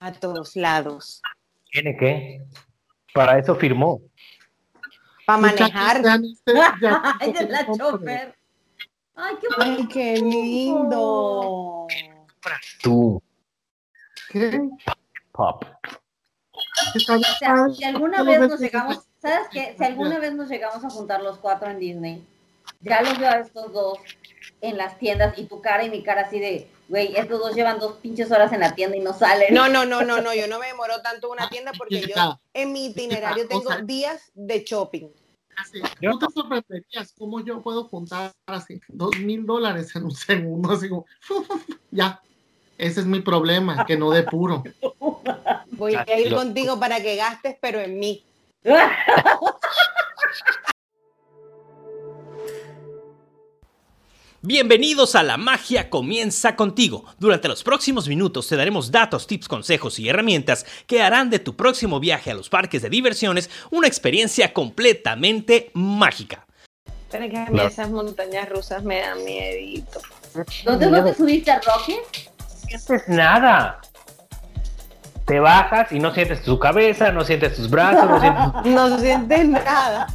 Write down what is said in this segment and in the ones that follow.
a todos lados. Tiene que. Para eso firmó. Para manejar. Ay, es la chofer. Ay, qué, Ay, qué lindo. Tú. ¿Qué? Pop. O sea, si alguna vez nos llegamos, ¿sabes qué? Si alguna vez nos llegamos a juntar los cuatro en Disney, ya los veo a estos dos en las tiendas y tu cara y mi cara así de, güey, estos dos llevan dos pinches horas en la tienda y no salen. No, no, no, no, no, yo no me demoro tanto en una tienda porque yo en mi itinerario tengo días de shopping. Así, no te sorprenderías cómo yo puedo juntar así dos mil dólares en un segundo, así como, ya. Ese es mi problema, que no depuro. Voy a ir contigo para que gastes, pero en mí. Bienvenidos a La Magia Comienza contigo. Durante los próximos minutos te daremos datos, tips, consejos y herramientas que harán de tu próximo viaje a los parques de diversiones una experiencia completamente mágica. Pero que a mí esas montañas rusas me dan miedito. ¿Dónde no te subiste a Rocket? sientes nada. Te bajas y no sientes tu cabeza, no sientes tus brazos, no sientes... No sientes nada.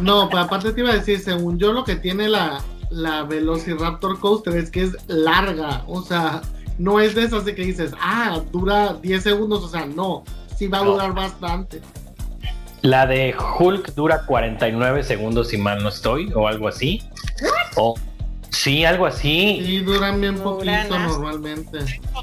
No, pero aparte te iba a decir, según yo, lo que tiene la, la Velociraptor Coaster es que es larga. O sea, no es de esas de que dices, ah, dura 10 segundos. O sea, no, sí va a No. durar bastante. La de Hulk dura 49 segundos, si mal no estoy, o algo así. O sí, algo así. Sí, duran bien No poquito normalmente.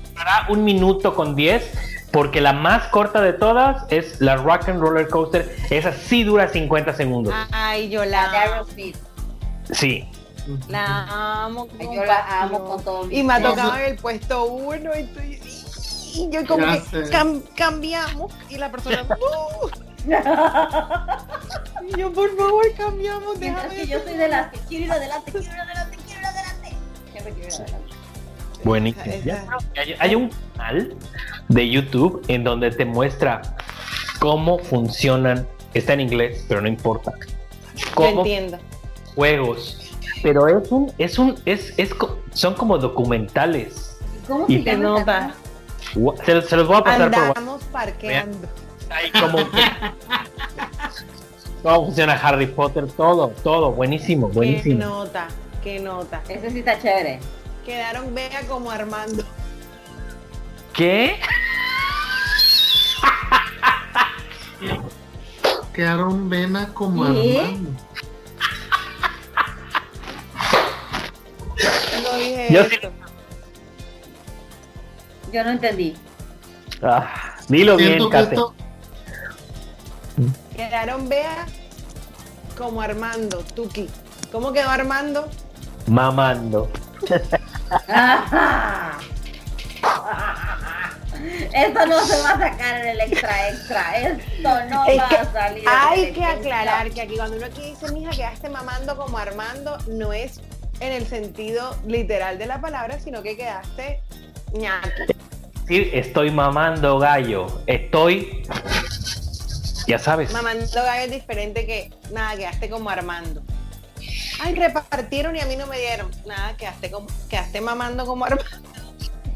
Durará un minuto con 10, porque la más corta de todas es la Rock and Roller Coaster. Esa sí dura 50 segundos. Ay, yo La de Aerosmith. Sí. La amo. Ay, con Yo la pasión. amo con todo mi Y me ha tocado en el puesto uno y estoy... Y yo como Ya que cam- cambiamos y la persona... "No". Y yo, por favor, cambiamos, Mientras déjame. que yo soy de las que quiero ir adelante, quiero ir adelante, quiero ir adelante. Siempre quiero ir adelante. Buenísimo. Hay, hay un canal de YouTube en donde te muestra cómo funcionan. Está en inglés, pero no importa. Cómo entiendo. juegos. Pero es un, es un, es, es, son como documentales. ¿Y cómo Y se llama? Gua- Se, se los voy a pasar por. Andamos parqueando. Hay como cómo funciona Harry Potter, todo, todo, buenísimo, Qué buenísimo. nota, qué nota. Ese sí está chévere. Quedaron vea como Armando. ¿Qué? Quedaron vena como ¿Qué? Armando. Dije Yo esto. Yo no entendí. Ah, dilo bien, Kate. Quedaron vea como Armando, Tuki. ¿Cómo quedó Armando? Mamando. Ajá. Esto no se va a sacar en el extra extra. Esto no Es va que a salir. Hay que aclarar que aquí cuando uno aquí dice, mija, quedaste mamando como Armando, no es en el sentido literal de la palabra, sino que quedaste ñaki. Decir estoy mamando gallo. Estoy. Ya sabes. Mamando gallo es diferente que nada, quedaste como Armando. Ay, repartieron y a mí no me dieron. Nada, quedaste como, quedaste mamando como Armando.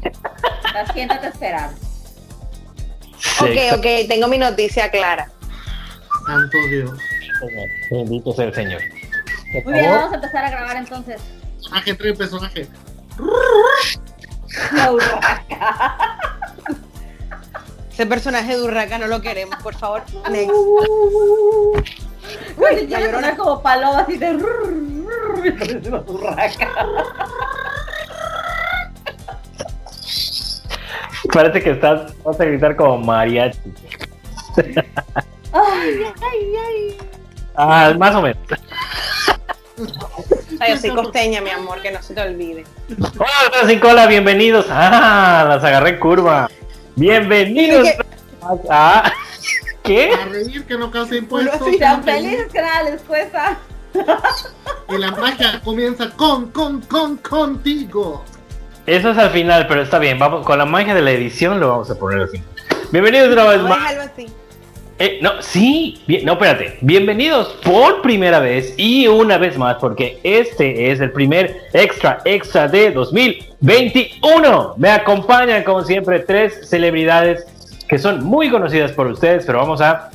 Estás, Siéntate a esperar. Sí, Ok, ok, tengo mi noticia clara. santo Dios. Bendito sea el Señor. Muy bien, vamos a empezar a grabar entonces. Personaje, entre personaje. La urraca. Ese personaje de Urraca no lo queremos, por favor. Next. La llorona. sonar como paloma así de. y parece una urraca. Parece que estás, vas a gritar como mariachi. Ay, ay, ay. Ah, más o menos. Ay, yo soy costeña, mi amor, que no se te olvide. Hola, doctora sin cola, bienvenidos. Ah, las agarré en curva. Bienvenidos. ¿Qué? Ah, ¿Qué? A reír que no causa impuestos. Así sean felices que nada les cuesta. Y la magia comienza con, con, con, contigo. Eso es al final, pero está bien. Vamos con la magia de la edición lo vamos a poner al final. Bienvenidos una vez No, más. déjalo así. Eh, no, sí, bien, no, espérate. Bienvenidos por primera vez y una vez más, porque este es el primer extra extra de 2021. Me acompañan, como siempre, tres celebridades que son muy conocidas por ustedes, pero vamos a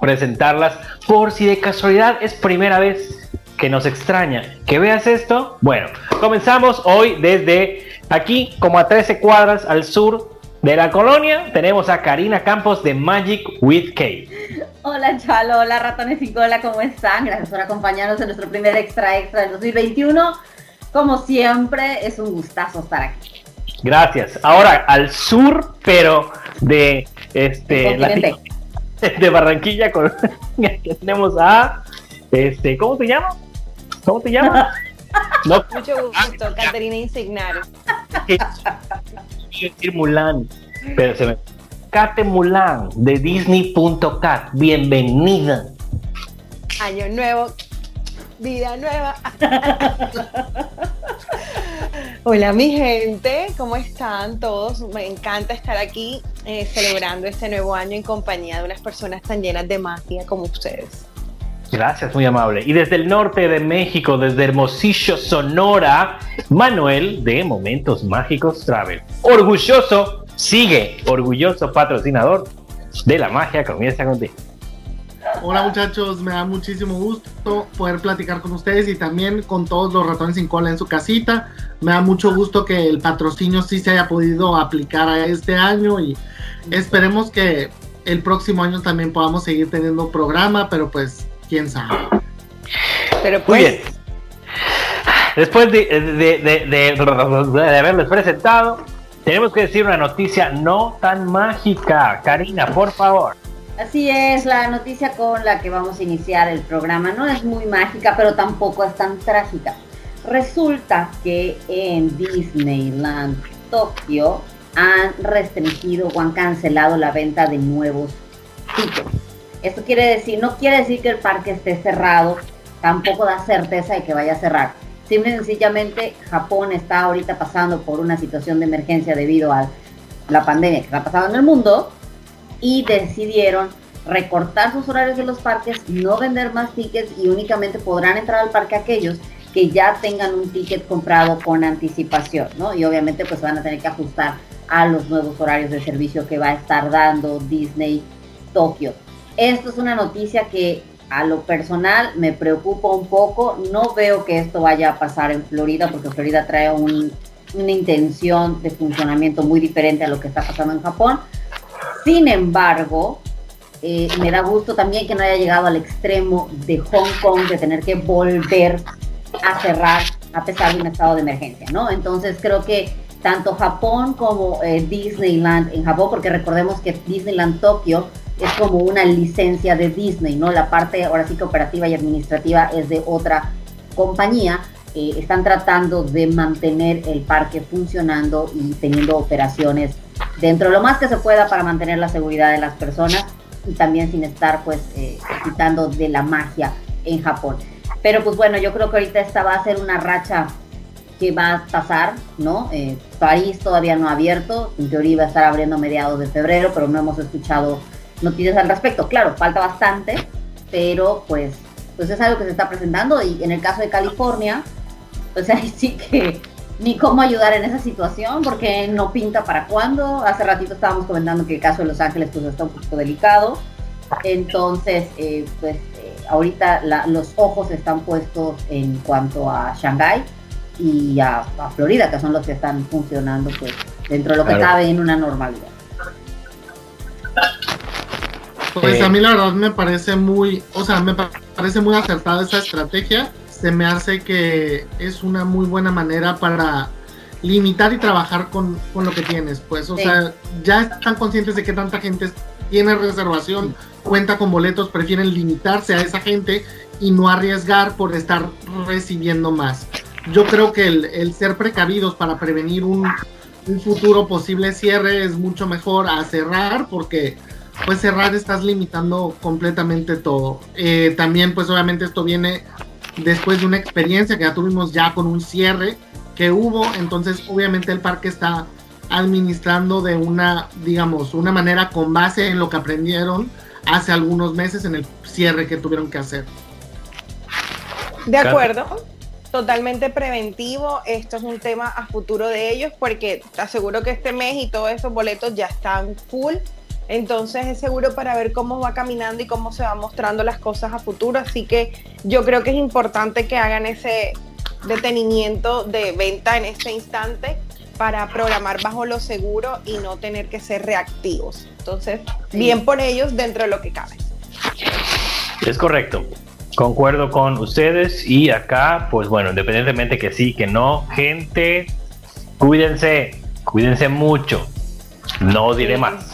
presentarlas por si de casualidad es primera vez que nos extraña que veas esto. Bueno, comenzamos hoy desde aquí, como a 13 cuadras al sur de la colonia tenemos a Karina Campos de Magic with Kate. Hola Chalo, hola ratones y cola, ¿cómo están? Gracias por acompañarnos en nuestro primer extra extra del 2021. Como siempre, es un gustazo estar aquí. Gracias. Ahora al sur, pero de este de Barranquilla con tenemos a este, ¿cómo te llamas? ¿Cómo te llamas? No. Mucho gusto, Caterina Insignario. Decir Mulan, pero se me. Kate Mulan de Disney.cat. Bienvenida. Año nuevo, vida nueva. Hola mi gente, ¿cómo están todos? Me encanta estar aquí eh, celebrando este nuevo año en compañía de unas personas tan llenas de magia como ustedes. Gracias, muy amable. Y desde el norte de México, desde Hermosillo, Sonora, Manuel de Momentos Mágicos Travel. Orgulloso, sigue, orgulloso patrocinador de la magia comienza contigo. Hola muchachos, me da muchísimo gusto poder platicar con ustedes y también con todos los ratones sin cola en su casita. Me da mucho gusto que el patrocinio sí se haya podido aplicar a este año y esperemos que el próximo año también podamos seguir teniendo programa, pero pues quién sabe. Pero pues... Muy bien. Después de, de, de, haberles presentado, tenemos que decir una noticia no tan mágica. Karina, por favor. Así es, la noticia con la que vamos a iniciar el programa no es muy mágica, pero tampoco es tan trágica. Resulta que en Disneyland Tokio han restringido o han cancelado la venta de nuevos tickets. Esto quiere decir, no quiere decir que el parque esté cerrado, tampoco da certeza de que vaya a cerrar. Simple y sencillamente Japón está ahorita pasando por una situación de emergencia debido a la pandemia que está pasando en el mundo y decidieron recortar sus horarios de los parques, no vender más tickets y únicamente podrán entrar al parque aquellos que ya tengan un ticket comprado con anticipación, ¿no? Y obviamente pues van a tener que ajustar a los nuevos horarios de servicio que va a estar dando Disney Tokio. Esto es una noticia que a lo personal me preocupa un poco. No veo que esto vaya a pasar en Florida porque Florida trae una intención de funcionamiento muy diferente a lo que está pasando en Japón. Sin embargo, eh, me da gusto también que no haya llegado al extremo de Hong Kong de tener que volver a cerrar a pesar de un estado de emergencia, ¿no? Entonces creo que tanto Japón como eh, Disneyland en Japón, porque recordemos que Disneyland Tokio es como una licencia de Disney, ¿no? La parte ahora sí que operativa y administrativa es de otra compañía. Eh, están tratando de mantener el parque funcionando y teniendo operaciones dentro de lo más que se pueda para mantener la seguridad de las personas y también sin estar pues eh, quitando de la magia en Japón. Pero pues bueno, yo creo que ahorita esta va a ser una racha que va a pasar, ¿no? Eh, París todavía no ha abierto, en teoría va a estar abriendo a mediados de febrero, pero no hemos escuchado noticias al respecto. Claro, falta bastante, pero pues, pues es algo que se está presentando y en el caso de California, pues ahí sí que ni cómo ayudar en esa situación porque no pinta para cuándo. Hace ratito estábamos comentando que el caso de Los Ángeles pues está un poquito delicado. Entonces, eh, pues eh, ahorita los ojos están puestos en cuanto a Shanghái y a, Florida, que son los que están funcionando pues dentro de lo que cabe en una normalidad. Pues a mí la verdad me parece muy, o sea, me parece muy acertada esa estrategia. Se me hace que es una muy buena manera para limitar y trabajar con, lo que tienes. Pues, o sea, ya están conscientes de que tanta gente tiene reservación, cuenta con boletos, prefieren limitarse a esa gente y no arriesgar por estar recibiendo más. Yo creo que el, ser precavidos para prevenir un, un futuro posible cierre es mucho mejor a cerrar porque pues cerrar estás limitando completamente todo. Eh, también pues obviamente esto viene después de una experiencia que ya tuvimos ya con un cierre que hubo, entonces obviamente el parque está administrando de una, digamos, una manera con base en lo que aprendieron hace algunos meses en el cierre que tuvieron que hacer. De acuerdo, totalmente preventivo. Esto es un tema a futuro de ellos porque te aseguro que este mes y todos esos boletos ya están full. Entonces es seguro para ver cómo va caminando y cómo se van mostrando las cosas a futuro. Así que yo creo que es importante que hagan ese detenimiento de venta en este instante para programar bajo lo seguro y no tener que ser reactivos. Entonces, bien por ellos dentro de lo que cabe. Es correcto. Concuerdo con ustedes y acá, pues bueno, independientemente que sí, que no, gente, cuídense, cuídense mucho. No diré más.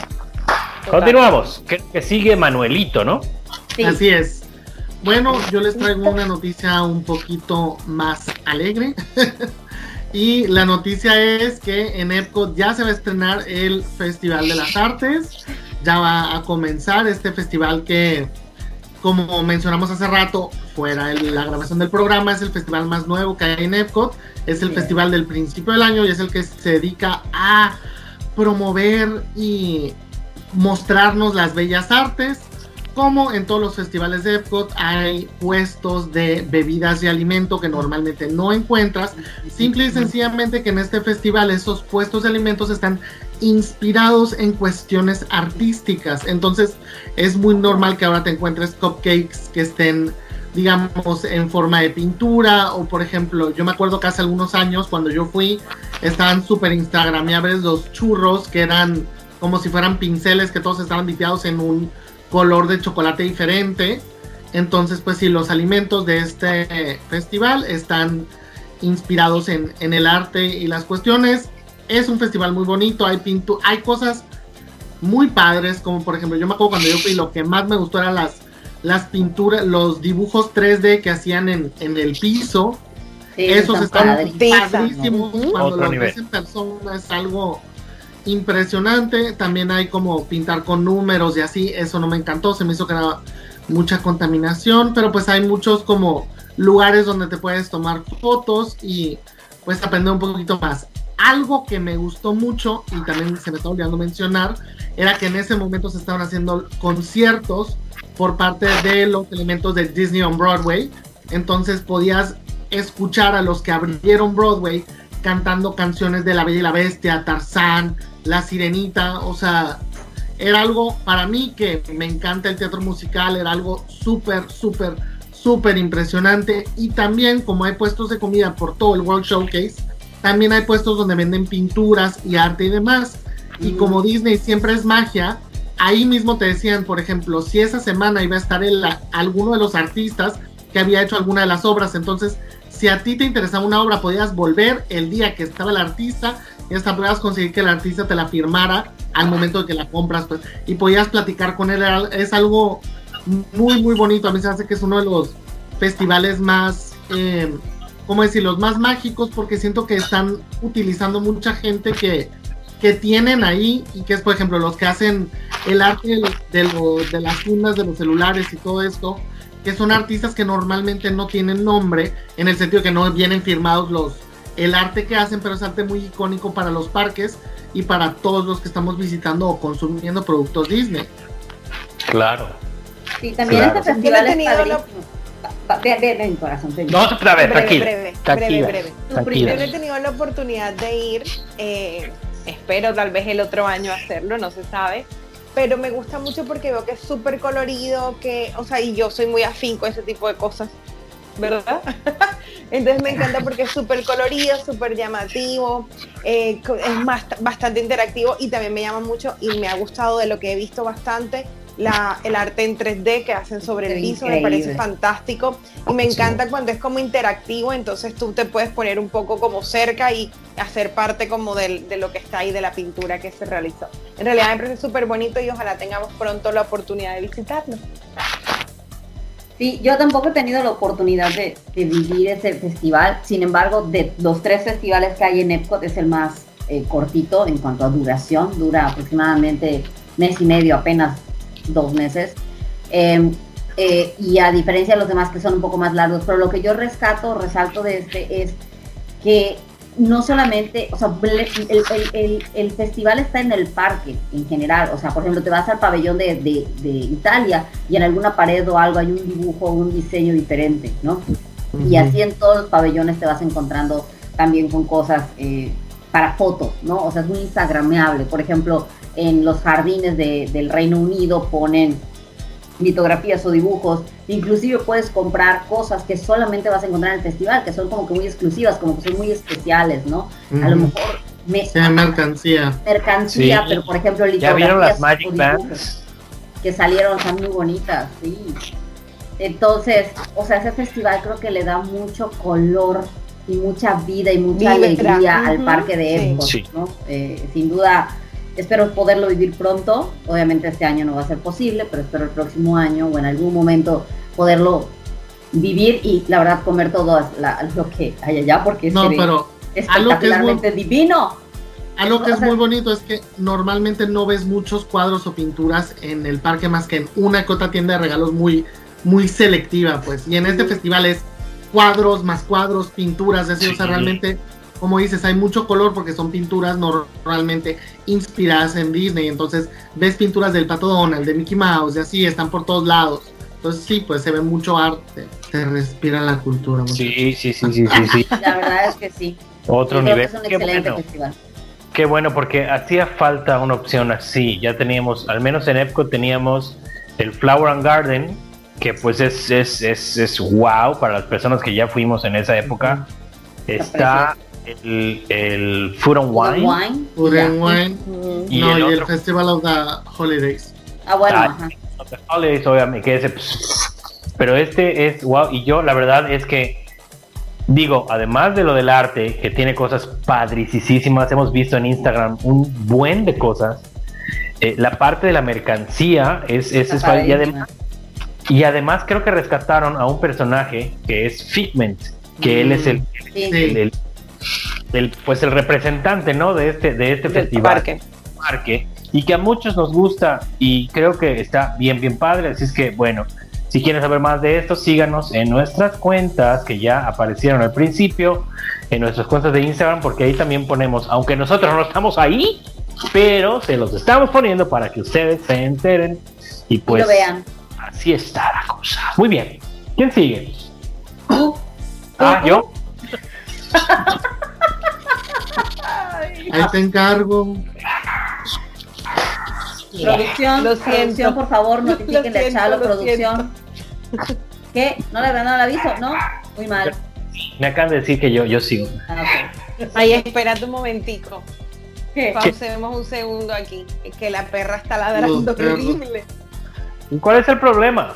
Continuamos. Que, sigue Manuelito, ¿no? Así es. Bueno, yo les traigo una noticia un poquito más alegre. y la noticia es que en Epcot ya se va a estrenar el Festival de las Artes. Ya va a comenzar este festival que, como mencionamos hace rato, fuera la grabación del programa, es el festival más nuevo que hay en Epcot. Es el festival del principio del año y es el que se dedica a promover y mostrarnos las bellas artes. Como en todos los festivales de Epcot hay puestos de bebidas y alimento que normalmente no encuentras. Simple y sencillamente que en este festival esos puestos de alimentos están inspirados en cuestiones artísticas. Entonces es muy normal que ahora te encuentres cupcakes que estén digamos, en forma de pintura, o por ejemplo, yo me acuerdo que hace algunos años, cuando yo fui, estaban súper instagramiables los churros, que eran como si fueran pinceles que todos estaban dipeados en un color de chocolate diferente. Entonces, pues sí, los alimentos de este festival están inspirados en, el arte y las cuestiones. Es un festival muy bonito, hay pintu hay cosas muy padres, como por ejemplo, yo me acuerdo cuando yo fui, lo que más me gustó eran las, las pinturas, los dibujos 3D que hacían en, el piso. Esos están padrísimos. Cuando los ves en persona es algo impresionante. También hay como pintar con números y así. Eso no me encantó. Se me hizo que era mucha contaminación. Pero pues hay muchos como lugares donde te puedes tomar fotos y pues aprender un poquito más. Algo que me gustó mucho y también se me está olvidando mencionar era que en ese momento se estaban haciendo conciertos por parte de los elementos de Disney on Broadway. Entonces podías escuchar a los que abrieron Broadway cantando canciones de La Bella y la Bestia, Tarzán, La Sirenita, o sea, era algo para mí que me encanta el teatro musical, era algo súper, súper, súper impresionante. Y también como hay puestos de comida por todo el World Showcase, también hay puestos donde venden pinturas y arte y demás. Y como Disney siempre es magia, ahí mismo te decían, por ejemplo, si esa semana iba a estar el, alguno de los artistas que había hecho alguna de las obras, entonces si a ti te interesaba una obra, podías volver el día que estaba el artista y hasta podías conseguir que el artista te la firmara al momento de que la compras, pues, y podías platicar con él. Es algo muy, muy bonito. A mí se hace que es uno de los festivales más, eh, ¿cómo decir? Los más mágicos porque siento que están utilizando mucha gente que, que tienen ahí y que es, por ejemplo, los que hacen el arte de, de las fundas de los celulares y todo esto que son artistas que normalmente no tienen nombre, en el sentido que no vienen firmados los el arte que hacen, pero es arte muy icónico para los parques y para todos los que estamos visitando o consumiendo productos Disney. Claro. Sí, también este festival he tenido la... corazón. No, a ver, breve, breve, breve, breve. he tenido la oportunidad de ir, eh, espero tal vez el otro año hacerlo, no se sabe, pero me gusta mucho porque veo que es súper colorido, que, o sea, y yo soy muy afín con ese tipo de cosas, ¿verdad? Entonces me encanta porque es súper colorido, súper llamativo, eh, es más, bastante interactivo y también me llama mucho y me ha gustado de lo que he visto bastante la, el arte en 3D que hacen sobre el piso, me parece fantástico. Y me encanta cuando es como interactivo, entonces tú te puedes poner un poco como cerca y hacer parte como de, de lo que está ahí de la pintura que se realizó. En realidad me parece súper bonito y ojalá tengamos pronto la oportunidad de visitarlo. Sí, yo tampoco he tenido la oportunidad de, de, vivir ese festival, sin embargo, de los tres festivales que hay en Epcot es el más eh, cortito en cuanto a duración, dura aproximadamente mes y medio apenas dos meses. Em, eh, y a diferencia de los demás que son un poco más largos, pero lo que yo rescato, resalto de este es que no solamente, o sea, el, festival está en el parque en general, o sea, por ejemplo, te vas al pabellón de, Italia y en alguna pared o algo hay un dibujo o un diseño diferente, ¿no? Y así en todos los pabellones te vas encontrando también con cosas eh, para fotos, ¿no? O sea, es muy instagrameable. Por ejemplo, en los jardines del Reino Unido ponen litografías o dibujos. Inclusive puedes comprar cosas que solamente vas a encontrar en el festival, que son como que muy exclusivas, como que son muy especiales, ¿no? A lo mejor... Me, mercancía. Mercancía, pero por ejemplo litografías ¿Ya vieron las Magic Bands? Que salieron, son muy bonitas, sí. Entonces, o sea, ese festival creo que le da mucho color y mucha vida y mucha alegría al parque de Epcot, ¿no? Eh, sin duda, espero poderlo vivir pronto. Obviamente este año no va a ser posible, pero espero el próximo año o en algún momento poderlo vivir y la verdad comer todo lo que hay allá porque no, pero espectacularmente divino. Algo que es muy bonito es que normalmente no ves muchos cuadros o pinturas en el parque más que en una que otra tienda de regalos muy, muy selectiva, pues. Y en este festival es cuadros más cuadros, pinturas, así, o sea, realmente como dices, hay mucho color porque son pinturas normalmente inspiradas en Disney. Entonces, ves pinturas del Pato Donald, de Mickey Mouse, y así, están por todos lados. Entonces, sí, pues se ve mucho arte, se respira la cultura. Sí, sí, sí, sí, sí, La verdad es que sí. Otro nivel. Es un excelente festival. Qué bueno, porque hacía falta una opción así. Ya teníamos, al menos en Epcot teníamos el Flower and Garden, que pues es, es, es, es wow para las personas que ya fuimos en esa época. Está el, el Food and Wine. Food and Wine. Y no, el y el Festival of the Holidays. Ah, bueno, ah, ajá. Holidays, obviamente, que ese, pero este es wow. Y yo, la verdad es que digo, además de lo del arte, que tiene cosas padricísimas, hemos visto en Instagram un buen de cosas. Eh, la parte de la mercancía es, es, es y además y además creo que rescataron a un personaje que es Figment, que él es el, el, el, pues el representante, ¿no? De este, de este festival. Parque. parque. Y que a muchos nos gusta y creo que está bien, bien padre. Así es que, bueno, si quieren saber más de esto, síganos en nuestras cuentas que ya aparecieron al principio, en nuestras cuentas de Instagram, porque ahí también ponemos, aunque nosotros no estamos ahí, pero se los estamos poniendo para que ustedes se enteren y pues lo vean. así está la cosa. Muy bien. ¿Quién sigue? Ah, yo. Ahí te encargo. Producción, producción, por favor, notifiquen a Chalo, producción. ¿Qué? ¿No le, no le aviso? ¿No? Muy mal. Me acaban de decir que yo, yo sigo. Ah, Ahí, espérate un momentico. ¿Qué? Pausemos un segundo aquí. Que la perra está ladrando horrible. ¿Y cuál es el problema?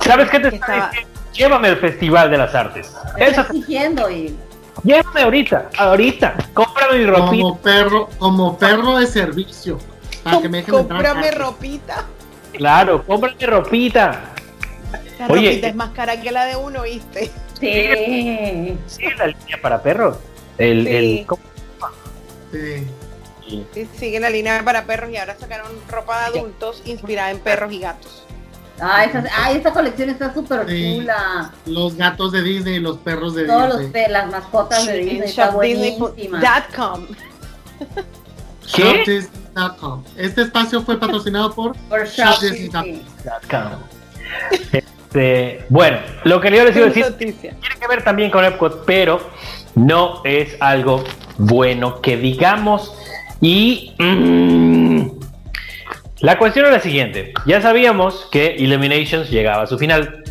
¿Sabes qué te está Llévame al Festival de las Artes. Eso está exigiendo y Llévame ahorita, ahorita. Cómprame mi ropita. Como perro, como perro de servicio. Para que me Cómprame ropita. Claro, cómprame ropita. La Oye, ropita es más cara que la de uno, ¿viste? Sí. Sí, la línea para perros. El, sí. el, sí. sí. Sigue la línea para perros y ahora sacaron ropa de adultos inspirada en perros y gatos. Ah, esta colección está súper chula. Los gatos de Disney y los perros de Todos Disney. Todos las mascotas de Disney. Está buenísima. ¿Qué? Este espacio fue patrocinado por, por Este, bueno, lo que yo les iba a decir tiene que ver también con Epcot, pero no es algo bueno que digamos. Y mmm, la cuestión es la siguiente. Ya sabíamos que Illuminations llegaba a su final.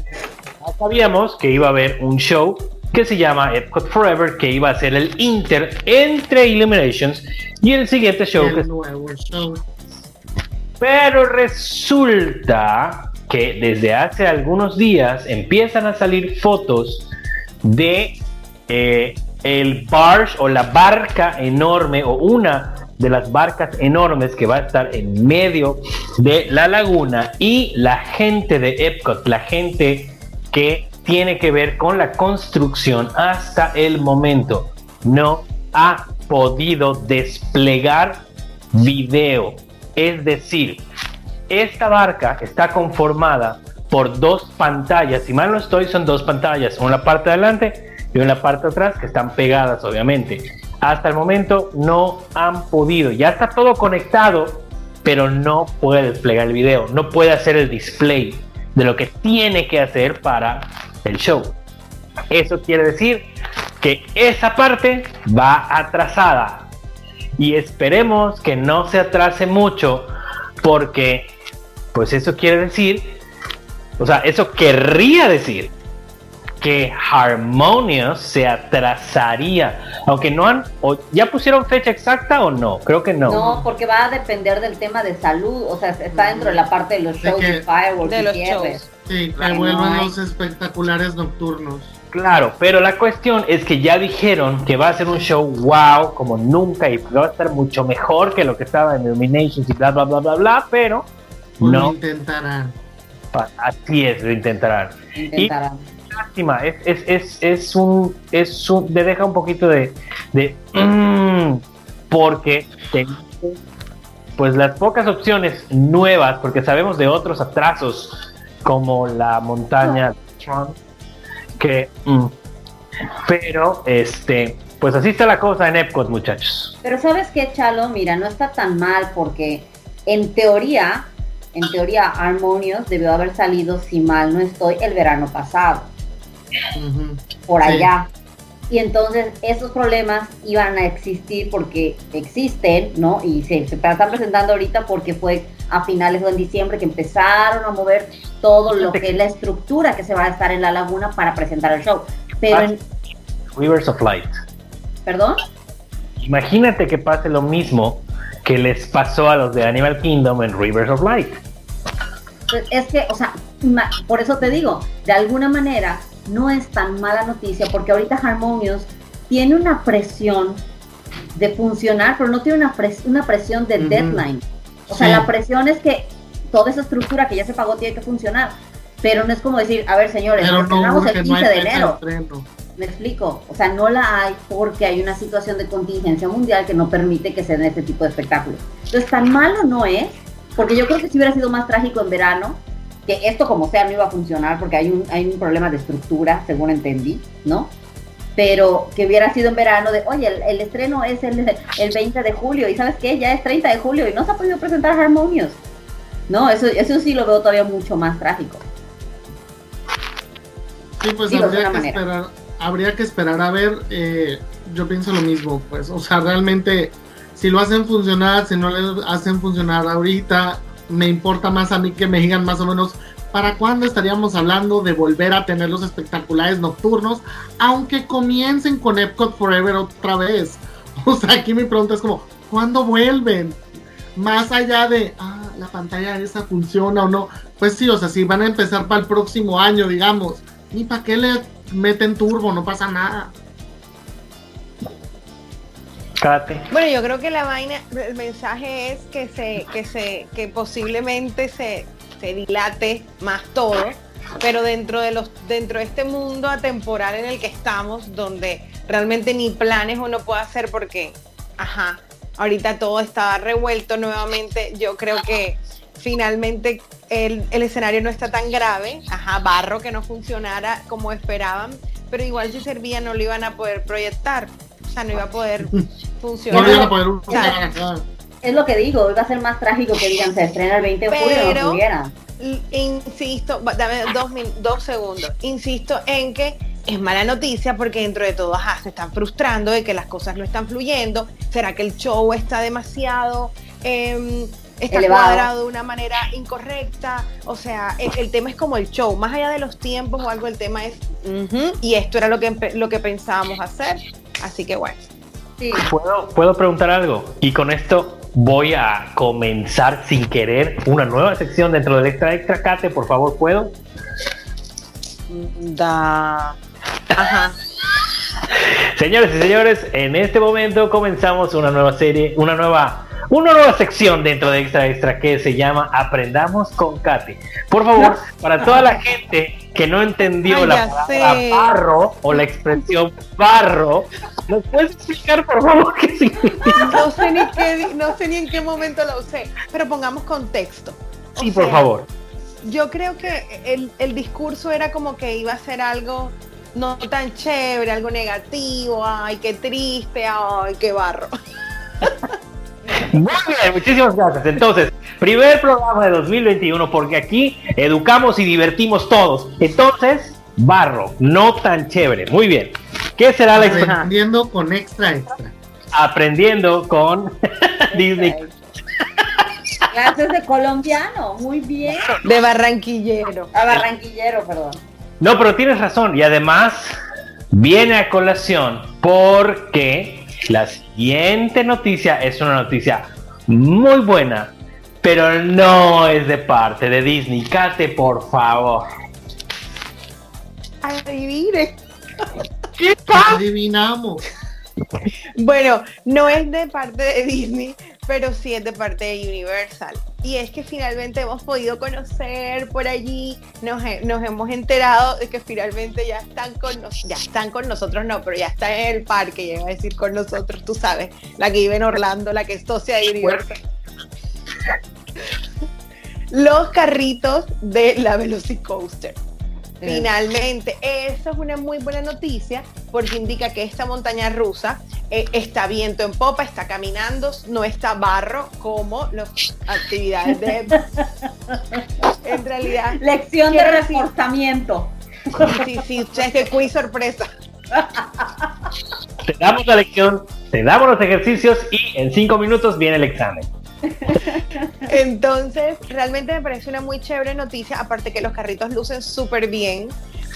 Ya sabíamos que iba a haber un show que se llama Epcot Forever, que iba a ser el inter entre Illuminations y el siguiente show. Pero resulta que desde hace algunos días empiezan a salir fotos de eh, el barge o la barca enorme o una de las barcas enormes que va a estar en medio de la laguna y la gente de Epcot, la gente que tiene que ver con la construcción hasta el momento no ha podido desplegar video. Es decir, esta barca está conformada por dos pantallas, si mal no estoy, son dos pantallas, una parte de adelante y una parte de atrás que están pegadas, obviamente. Hasta el momento no han podido. Ya está todo conectado, pero no puede desplegar el video, no puede hacer el display de lo que tiene que hacer para el show. Eso quiere decir que esa parte va atrasada y esperemos que no se atrase mucho porque pues eso quiere decir, o sea, eso querría decir que Harmonious se atrasaría, aunque no han, o ya pusieron fecha exacta o no, creo que no. No, porque va a depender del tema de salud, o sea, está dentro de la parte de los shows de, fireworks de los shows. Sí, que vuelvan los espectaculares nocturnos. Claro, pero la cuestión es que ya dijeron que va a ser un show wow como nunca y va a estar mucho mejor que lo que estaba en Illuminations y bla bla bla bla bla, pero pues no. Lo intentarán. Así es, lo intentarán. Intentarán lástima, es, es, es, es, un, es un, te deja un poquito de, de mm, porque pues las pocas opciones nuevas, porque sabemos de otros atrasos como la montaña Trump, que, mm, pero este, pues así está la cosa en Epcot, muchachos. Pero sabes qué, Chalo, mira, no está tan mal porque en teoría, en teoría, Harmonious debió haber salido, si mal no estoy, el verano pasado por allá. Y entonces esos problemas iban a existir porque existen, ¿no? Y se, se están presentando ahorita porque fue a finales de diciembre que empezaron a mover todo lo que es la estructura que se va a estar en la laguna para presentar el show. Pero en... Rivers of Light. ¿Perdón? Imagínate que pase lo mismo que les pasó a los de Animal Kingdom en Rivers of Light. Pues es que, o sea, por eso te digo, de alguna manera no es tan mala noticia porque ahorita Harmonious tiene una presión de funcionar, pero no tiene una, una presión de deadline. O sea, la presión es que toda esa estructura que ya se pagó tiene que funcionar, pero no es como decir, a ver señores, estrenamos el 15 de enero. Me explico, o sea, no la hay porque hay una situación de contingencia mundial que no permite que se den este tipo de espectáculos. Entonces, tan malo no es, porque yo creo que si hubiera sido más trágico en verano, que esto como sea no iba a funcionar porque hay un, hay un problema de estructura, según entendí, ¿no? Pero que hubiera sido en verano de, oye, el, estreno es el, el 20 de julio y ¿sabes qué? Ya es 30 de julio y no se ha podido presentar Harmonious. No, eso, eso sí lo veo todavía mucho más trágico. Sí, pues habría, que esperar, habría que esperar a ver, eh, yo pienso lo mismo, pues, o sea, realmente, si lo hacen funcionar, si no lo hacen funcionar ahorita, me importa más a mí que me digan más o menos para cuándo estaríamos hablando de volver a tener los espectaculares nocturnos, aunque comiencen con Epcot Forever otra vez. O sea, aquí mi pregunta es como, ¿cuándo vuelven? Más allá de, ah, la pantalla esa funciona o no. Pues sí, o sea, si van a empezar para el próximo año, digamos, ni para qué le meten turbo, no pasa nada. Bueno, yo creo que la vaina, el mensaje es que se, que se, que posiblemente se, se dilate más todo, pero dentro de los, dentro de este mundo atemporal en el que estamos, donde realmente ni planes uno puede hacer porque, ajá, ahorita todo está revuelto nuevamente, yo creo que finalmente el, el, escenario no está tan grave, ajá, barro que no funcionara como esperaban, pero igual si servía no lo iban a poder proyectar sea, no iba a poder funcionar. No iba a poder funcionar. es lo que digo, iba a ser más trágico que digan se estrena el 20 de julio no. Insisto, dame dos, dos segundos. Insisto en que es mala noticia porque dentro de todo ajá, se están frustrando de que las cosas no están fluyendo. ¿Será que el show está demasiado eh, está cuadrado de una manera incorrecta? O sea, el, tema es como el show, más allá de los tiempos o algo, el tema es y esto era lo que lo que pensábamos hacer. Así que bueno. ¿Puedo, ¿Puedo preguntar algo? Y con esto voy a comenzar sin querer una nueva sección dentro del Extra Extra Cate, por favor, ¿puedo? Da. Ajá. Señores y señores, en este momento comenzamos una nueva serie, una nueva una nueva sección dentro de Extra Extra que se llama Aprendamos con Katy. Por favor, para toda la gente que no entendió la palabra barro o la expresión barro, ¿nos puedes explicar por favor qué significa? No sé ni, qué, no sé ni en qué momento la usé, pero pongamos contexto. sí, por favor. Yo creo que el, el discurso era como que iba a ser algo no tan chévere, algo negativo, ay, qué triste, ay, qué barro. Muy bien, muchísimas gracias. Entonces, primer programa de 2021 porque aquí educamos y divertimos todos. Entonces, barro, no tan chévere. Muy bien. ¿Qué será la Aprendiendo con extra extra. Aprendiendo con Disney. Clases de colombiano, muy bien. De barranquillero. A barranquillero, perdón. No, pero tienes razón. Y además viene a colación porque la siguiente noticia es una noticia muy buena, pero no es de parte de Disney. Kate, por favor. Adivine. ¿Qué pasa? Adivinamos. Bueno, no es de parte de Disney, pero sí es de parte de Universal. Y es que finalmente hemos podido conocer por allí, nos, hemos enterado de que finalmente ya están con ya están con nosotros, no, pero ya está en el parque, llega a decir con nosotros, tú sabes, la que vive en Orlando, la que es socia de. Los carritos de la Velocicoaster. Finalmente, eso es una muy buena noticia porque indica que esta montaña rusa eh, está viento en popa, está caminando, no está barro como las actividades de... en realidad... Lección de reforzamiento. Sí, sí, es que quiz sorpresa. Te damos la lección, te damos los ejercicios y en cinco minutos viene el examen. Entonces, realmente me parece una muy chévere noticia, aparte que los carritos lucen súper bien,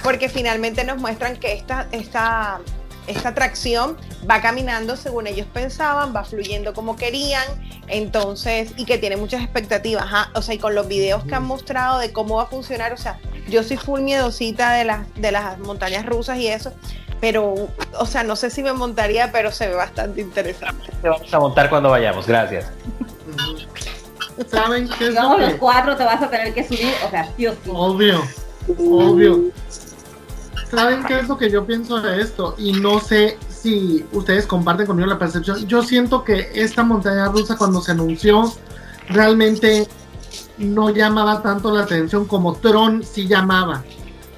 porque finalmente nos muestran que esta, esta, esta atracción va caminando según ellos pensaban, va fluyendo como querían, entonces, y que tiene muchas expectativas, o sea, y con los videos que han mostrado de cómo va a funcionar, o sea, yo soy full miedosita de las, de las montañas rusas y eso, pero, o sea, no sé si me montaría, pero se ve bastante interesante. Te vamos a montar cuando vayamos, gracias. ¿Saben qué es lo que... los cuatro te vas a tener que subir, o sea, sí Obvio, obvio. ¿Saben qué es lo que yo pienso de esto? Y no sé si ustedes comparten conmigo la percepción. Yo siento que esta montaña rusa cuando se anunció realmente no llamaba tanto la atención como Tron sí llamaba.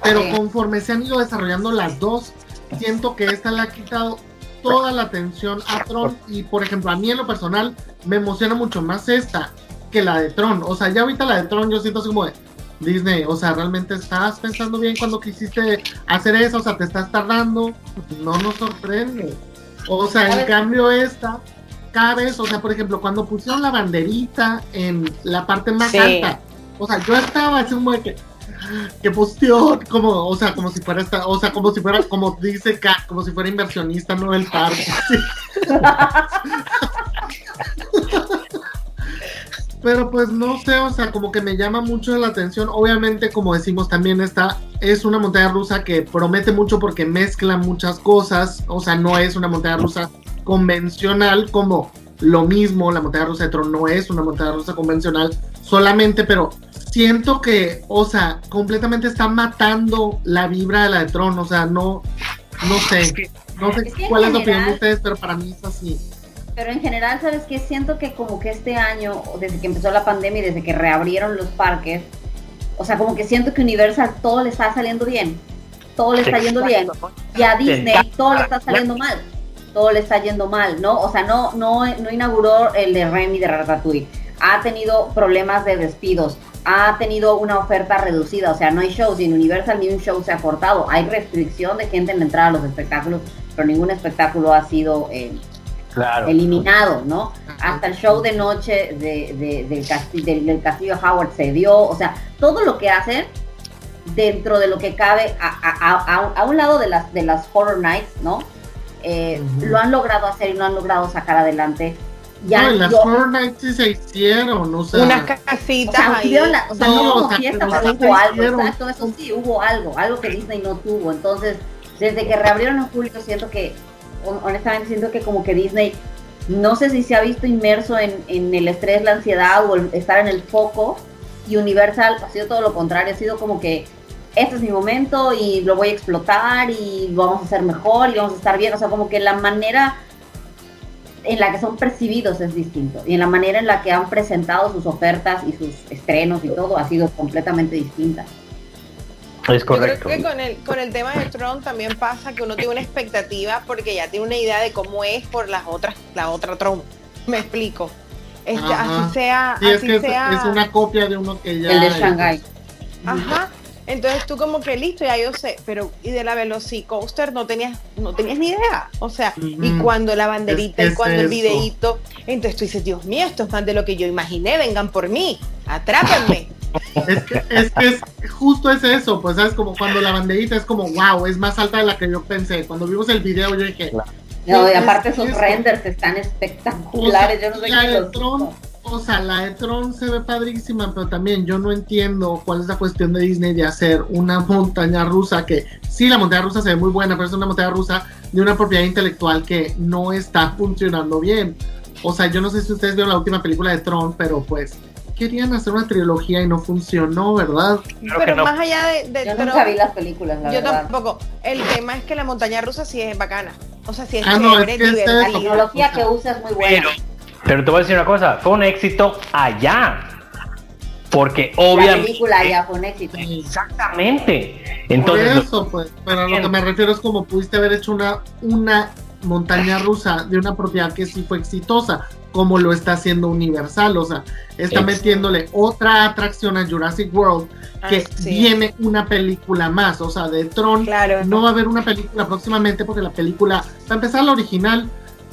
Pero conforme se han ido desarrollando las dos, siento que esta le ha quitado toda la atención a Tron y por ejemplo a mí en lo personal me emociona mucho más esta que la de Tron. O sea, ya ahorita la de Tron yo siento así como de Disney, o sea, realmente estás pensando bien cuando quisiste hacer eso, o sea, te estás tardando, no nos sorprende. O sea, en cambio esta, cada vez, o sea, por ejemplo, cuando pusieron la banderita en la parte más alta, o sea, yo estaba así como de que, que posteó como, o sea, como si fuera esta, o sea, como si fuera, como dice Kat, como si fuera inversionista, no del parque. Pero pues no sé, o sea, como que me llama mucho la atención. Obviamente, como decimos también, esta es una montaña rusa que promete mucho porque mezcla muchas cosas. O sea, no es una montaña rusa convencional como lo mismo. La montaña rusa de Tron no es una montaña rusa convencional solamente, pero siento que, o sea, completamente está matando la vibra de la de Tron. O sea, no, no sé. No sé cuál es la opinión de ustedes, pero para mí es así. Pero en general, ¿sabes qué? Siento que como que este año, desde que empezó la pandemia y desde que reabrieron los parques, o sea, como que siento que Universal todo le está saliendo bien. Todo le está yendo bien. Y a Disney todo le está saliendo mal. Todo le está yendo mal, ¿no? O sea, no, no, no inauguró el de Remy de Ratatouille. Ha tenido problemas de despidos. Ha tenido una oferta reducida. O sea, no hay shows. Y en Universal ni un show se ha cortado. Hay restricción de gente en la entrada a los espectáculos, pero ningún espectáculo ha sido... Eh, eliminado, ¿no? Hasta el show de noche de, del, castillo, del, castillo Howard se dio, o sea, todo lo que hacen dentro de lo que cabe a, un lado de las, de las Horror Nights, ¿no? Eh, lo han logrado hacer y lo han logrado sacar adelante. Ya, no, las Horror Nights sí se hicieron, o sea, unas casitas o sea, ahí. o sea, no, como fiesta, pero hubo algo, exacto, eso sí, hubo algo, algo que Disney no tuvo. Entonces, desde que reabrieron en julio, siento que honestamente siento que como que Disney, no sé si se ha visto inmerso en, el estrés, la ansiedad o estar en el foco, y Universal ha sido todo lo contrario, ha sido como que este es mi momento y lo voy a explotar y lo vamos a hacer mejor y vamos a estar bien, o sea, como que la manera en la que son percibidos es distinto y en la manera en la que han presentado sus ofertas y sus estrenos y todo ha sido completamente distinta. Es correcto. creo que con el, con el tema de Tron también pasa que uno tiene una expectativa porque ya tiene una idea de cómo es por las otras, la otra Tron. Me explico. Este, así sea, así es que sea. Es, una copia de uno que ya. El de Shanghai. Ajá. Entonces tú como que listo, ya yo sé, pero y de la Velocicoaster no tenías, no tenías ni idea. O sea, y cuando la banderita y cuando el videíto, entonces tú dices, Dios mío, esto es más de lo que yo imaginé, vengan por mí, atrápenme. Es que, es que es, justo es eso, pues sabes, como cuando la banderita es como, wow, es más alta de la que yo pensé. Cuando vimos el video yo dije, no, y aparte esos renders están espectaculares, yo no sé qué o sea, la de Tron se ve padrísima, pero también yo no entiendo cuál es la cuestión de Disney de hacer una montaña rusa que, sí, la montaña rusa se ve muy buena, pero es una montaña rusa de una propiedad intelectual que no está funcionando bien. O sea, yo no sé si ustedes vieron la última película de Tron, pero pues querían hacer una trilogía y no funcionó, ¿verdad? pero más allá de, de yo nunca vi las películas, la yo verdad. tampoco. El tema es que la montaña rusa sí es bacana. O sea, sí es Ah, no, es que este- La tecnología que usa es muy buena. Pero te voy a decir una cosa, fue un éxito allá. Porque La obviamente. película ya fue un éxito. Exactamente. Por Entonces, eso, pues, pero a lo que me refiero es como pudiste haber hecho una, una montaña rusa de una propiedad que sí fue exitosa, como lo está haciendo Universal, o sea, está Exacto. metiéndole otra atracción a Jurassic World que Ah, sí. viene una película más, o sea, de Tron Claro. no va a haber una película próximamente porque la película, para empezar la original,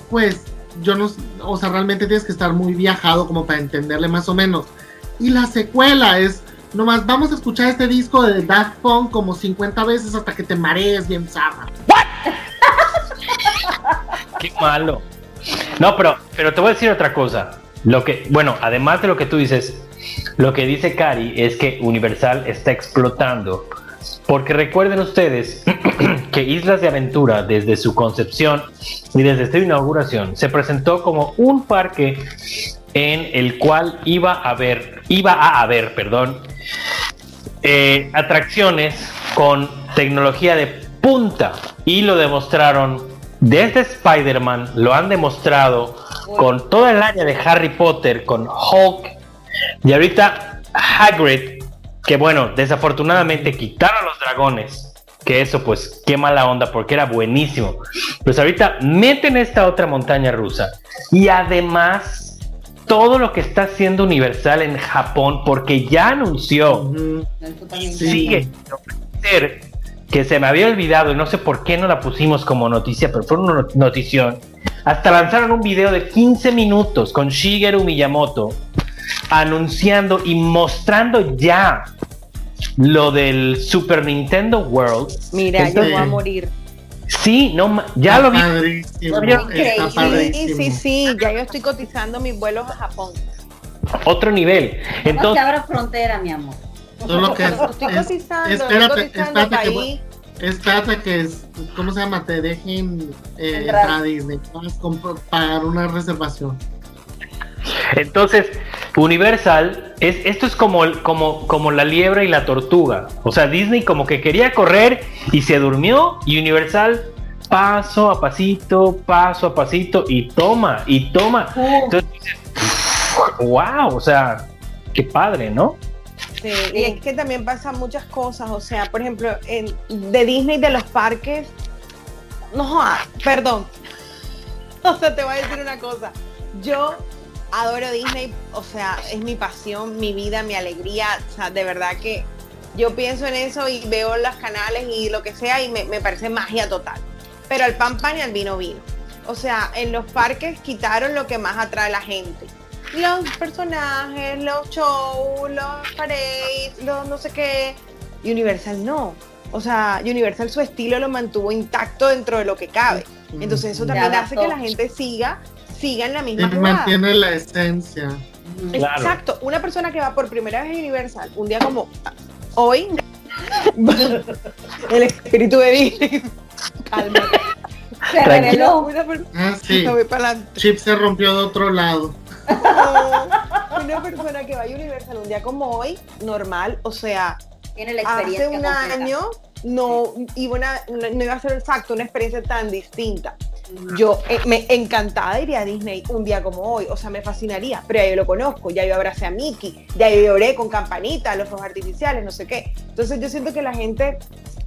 pues yo no, o sea, realmente tienes que estar muy viajado como para entenderle más o menos. Y la secuela es, nomás vamos a escuchar este disco de Daft Punk como 50 veces hasta que te marees bien zarra. qué malo. No, pero, pero te voy a decir otra cosa. Lo que, bueno, además de lo que tú dices, lo que dice Cari es que Universal está explotando. Porque recuerden ustedes que Islas de Aventura, desde su concepción y desde su inauguración, se presentó como un parque en el cual iba a haber, iba a haber, perdón, eh, atracciones con tecnología de punta. Y lo demostraron desde Spider-Man, lo han demostrado con toda el área de Harry Potter, con Hulk. Y ahorita Hagrid, que bueno, desafortunadamente quitaron los dragones, que eso pues qué mala onda porque era buenísimo. Pues ahorita meten esta otra montaña rusa y además todo lo que está haciendo Universal en Japón porque ya anunció también. Sí. sigue ofrecer, que se me había olvidado y no sé por qué no la pusimos como noticia, pero fue una not- notición. Hasta lanzaron un video de 15 minutos con Shigeru Miyamoto anunciando y mostrando ya lo del Super Nintendo World. Mira, Entonces- yo voy a morir. Sí, no, ya Está lo vi. Padrísimo, está Sí, padrísimo. sí, sí, ya yo estoy cotizando mis vuelos a Japón. Otro nivel. No Entonces, abra frontera, mi amor. Solo que Estoy es- cotizando, espérate, estoy cotizando espérate que. Espérate que es, ¿cómo se llama? Te dejen eh, Entrar. a Disney. Pagar una reservación. Entonces, Universal, es, esto es como, como, como la liebre y la tortuga. O sea, Disney como que quería correr y se durmió y Universal paso a pasito, paso a pasito y toma, y toma. Entonces dices, wow, o sea, qué padre, ¿no? Sí, y es que también pasan muchas cosas, o sea, por ejemplo, en- de Disney, de los parques, no perdón. O sea, te voy a decir una cosa. Yo adoro Disney, o sea, es mi pasión, mi vida, mi alegría, o sea, de verdad que yo pienso en eso y veo los canales y lo que sea y me, me parece magia total. Pero al pan pan y al vino vino. O sea, en los parques quitaron lo que más atrae a la gente los personajes, los shows, los parades, los no sé qué. Universal no. O sea, Universal su estilo lo mantuvo intacto dentro de lo que cabe. Entonces eso también hace que la gente siga, siga en la Y misma jugada. mantiene la esencia. Claro. Exacto. Una persona que va por primera vez a Universal, un día como hoy, el espíritu de Disney. Calma. Se Tranquilo. reveló. Una Ah, sí. No. Chip se rompió de otro lado. No, una persona que va a Universal un día como hoy, normal, o sea, Tiene la experiencia. hace un completa. año no iba, una- no iba a ser exacto una experiencia tan distinta. Yo eh, me encantada iría a Disney un día como hoy, o sea, me fascinaría, pero ya yo lo conozco, ya yo abracé a Mickey, ya yo lloré con campanita, los fuegos artificiales, no sé qué. Entonces yo siento que la gente,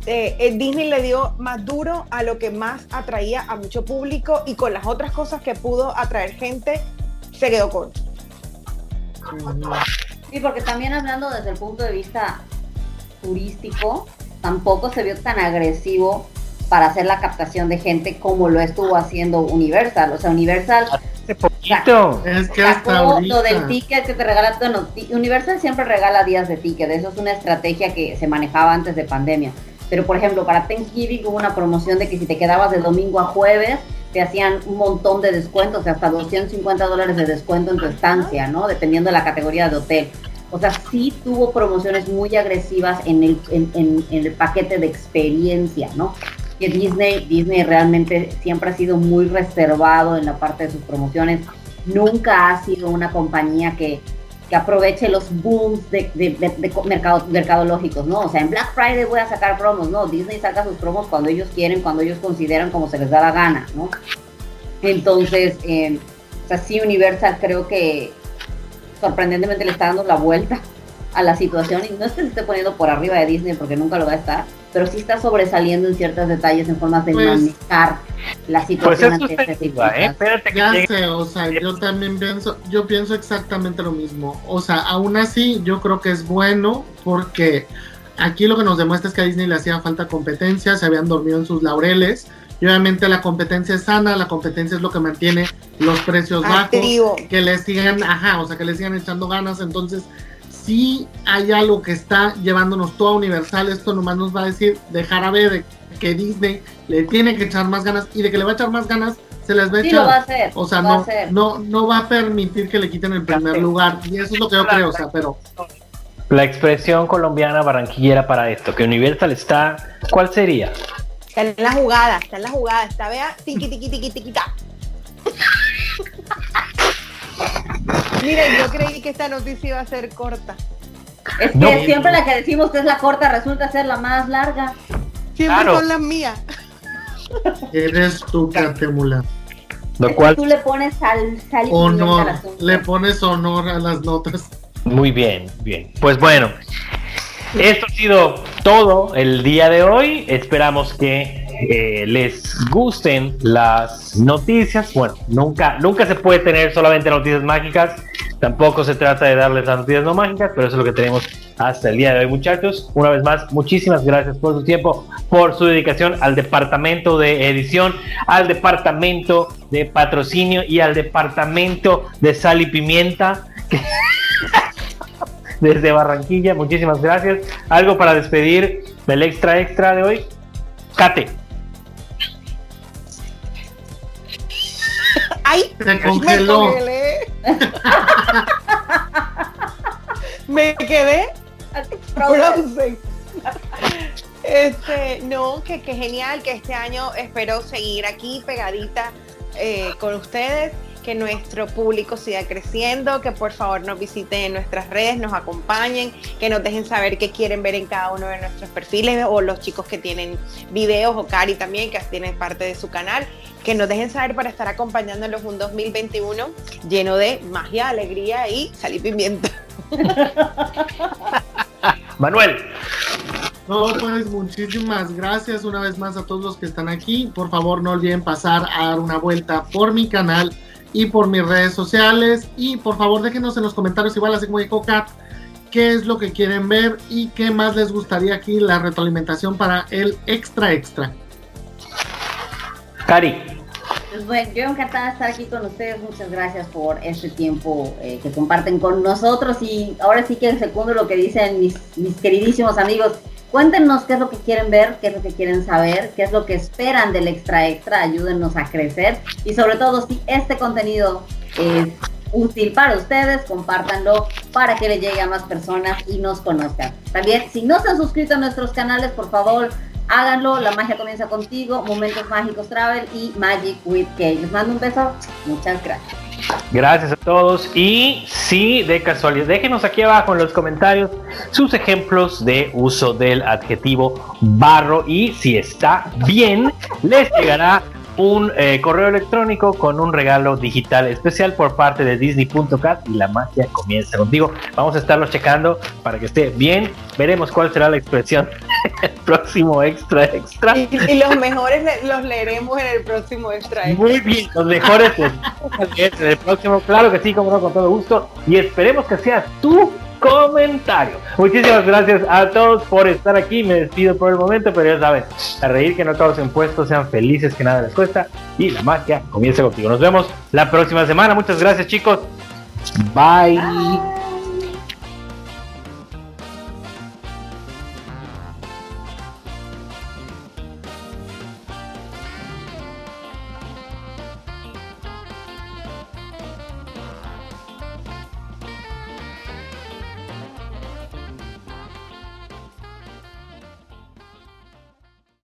eh, Disney le dio más duro a lo que más atraía a mucho público y con las otras cosas que pudo atraer gente, se quedó corto. Sí, porque también hablando desde el punto de vista turístico, tampoco se vio tan agresivo para hacer la captación de gente como lo estuvo haciendo Universal. O sea, Universal Hace poquito. Es que hasta ahorita. lo del ticket que te regala. Bueno, ti- Universal siempre regala días de ticket. Eso es una estrategia que se manejaba antes de pandemia. Pero, por ejemplo, para Thanksgiving hubo una promoción de que si te quedabas de domingo a jueves, te hacían un montón de descuentos, hasta 250 dólares de descuento en tu estancia, ¿no? Dependiendo de la categoría de hotel. O sea, sí tuvo promociones muy agresivas en el, en, en- en el paquete de experiencia, ¿no? Que Disney, Disney realmente siempre ha sido muy reservado en la parte de sus promociones. Nunca ha sido una compañía que, que aproveche los booms de, de, mercado- mercadológicos, ¿no? O sea, en Black Friday voy a sacar promos, ¿no? Disney saca sus promos cuando ellos quieren, cuando ellos consideran como se les da la gana, ¿no? Entonces, eh, o sea, sí, Universal creo que sorprendentemente le está dando la vuelta a la situación y no es que se esté poniendo por arriba de Disney porque nunca lo va a estar, pero sí está sobresaliendo en ciertos detalles en formas de Pues- manejar la Pues situación eso ante arriba, ¿eh? Espérate que Ya llegue. sé, o sea, yo también pienso, yo pienso exactamente lo mismo. O sea, aún así, yo creo que es bueno porque aquí lo que nos demuestra es que a Disney le hacía falta competencia, se habían dormido en sus laureles. Y obviamente la competencia es sana, la competencia es lo que mantiene los precios bajos, Activo. que le sigan, ajá, o sea, que le sigan echando ganas. Entonces, si hay algo que está llevándonos todo a Universal, esto nomás nos va a decir, dejar a ver de que Disney le tiene que echar más ganas y de que le va a echar más ganas, se les va a Sí echar. lo va a hacer. O sea, lo va a no, hacer. no, no va a permitir que le quiten el primer lugar. Y eso es lo que yo creo, o sea, pero La expresión colombiana barranquillera para esto, que Universal está. ¿Cuál sería? Está en la jugada, está en la jugada, está, vea, tiqui, tiqui, tiqui, tiqui, ta. Miren, yo creí que esta noticia iba a ser corta. Es que No. siempre la que decimos que es la corta resulta ser la más larga. Siempre Claro. son las mías. eres tú, Catemula. Lo cual, tú le pones al Honor, le pones honor a las notas. muy bien, bien. Pues bueno, esto ha sido todo el día de hoy. Esperamos que eh, les gusten las noticias. Bueno, nunca, nunca se puede tener solamente noticias mágicas. Tampoco se trata de darles las noticias no mágicas, pero eso es lo que tenemos hasta el día de hoy, muchachos. Una vez más, muchísimas gracias por su tiempo, por su dedicación al departamento de edición, al departamento de patrocinio y al departamento de sal y pimienta. Desde Barranquilla, muchísimas gracias. Algo para despedir del extra extra de hoy. Kate. ¡Ay! Se Me congeló. congelé. Me quedé frozen. Este, no, que, que genial, que este año espero seguir aquí pegadita eh, con ustedes, que nuestro público siga creciendo, que por favor nos visiten en nuestras redes, nos acompañen, que nos dejen saber qué quieren ver en cada uno de nuestros perfiles o los chicos que tienen videos o Cari también, que tienen parte de su canal, que nos dejen saber para estar acompañándolos un 2021 lleno de magia, alegría y sal y pimienta. Manuel. No, pues muchísimas gracias una vez más a todos los que están aquí. Por favor, no olviden pasar a dar una vuelta por mi canal y por mis redes sociales. Y por favor, déjenos en los comentarios, igual así como dijo Kat, qué es lo que quieren ver y qué más les gustaría aquí la retroalimentación para el extra extra. Cari. Pues bueno, yo encantada de estar aquí con ustedes. Muchas gracias por este tiempo eh, que comparten con nosotros. Y ahora sí que segundo lo que dicen mis, mis queridísimos amigos. Cuéntenos qué es lo que quieren ver, qué es lo que quieren saber, qué es lo que esperan del extra extra. Ayúdennos a crecer. Y sobre todo, si este contenido es útil para ustedes, compártanlo para que le llegue a más personas y nos conozcan. También, si no se han suscrito a nuestros canales, por favor, háganlo. La magia comienza contigo. Momentos Mágicos Travel y Magic with Kay. Les mando un beso. Muchas gracias. Gracias a todos. Y si de casualidad, déjenos aquí abajo en los comentarios sus ejemplos de uso del adjetivo barro. Y si está bien, les llegará un eh, correo electrónico con un regalo digital especial por parte de Disney.cat y la magia comienza contigo. Vamos a estarlo checando para que esté bien. Veremos cuál será la expresión el próximo extra extra. Y, los mejores los leeremos en el próximo extra extra. Muy bien, los mejores en el próximo, claro que sí, como no, con todo gusto. Y esperemos que sea tu comentario. Muchísimas gracias a todos por estar aquí. Me despido por el momento, pero ya saben, a reír que no todos en puestos sean felices, que nada les cuesta. Y la magia comienza contigo. Nos vemos la próxima semana. Muchas gracias, chicos. Bye.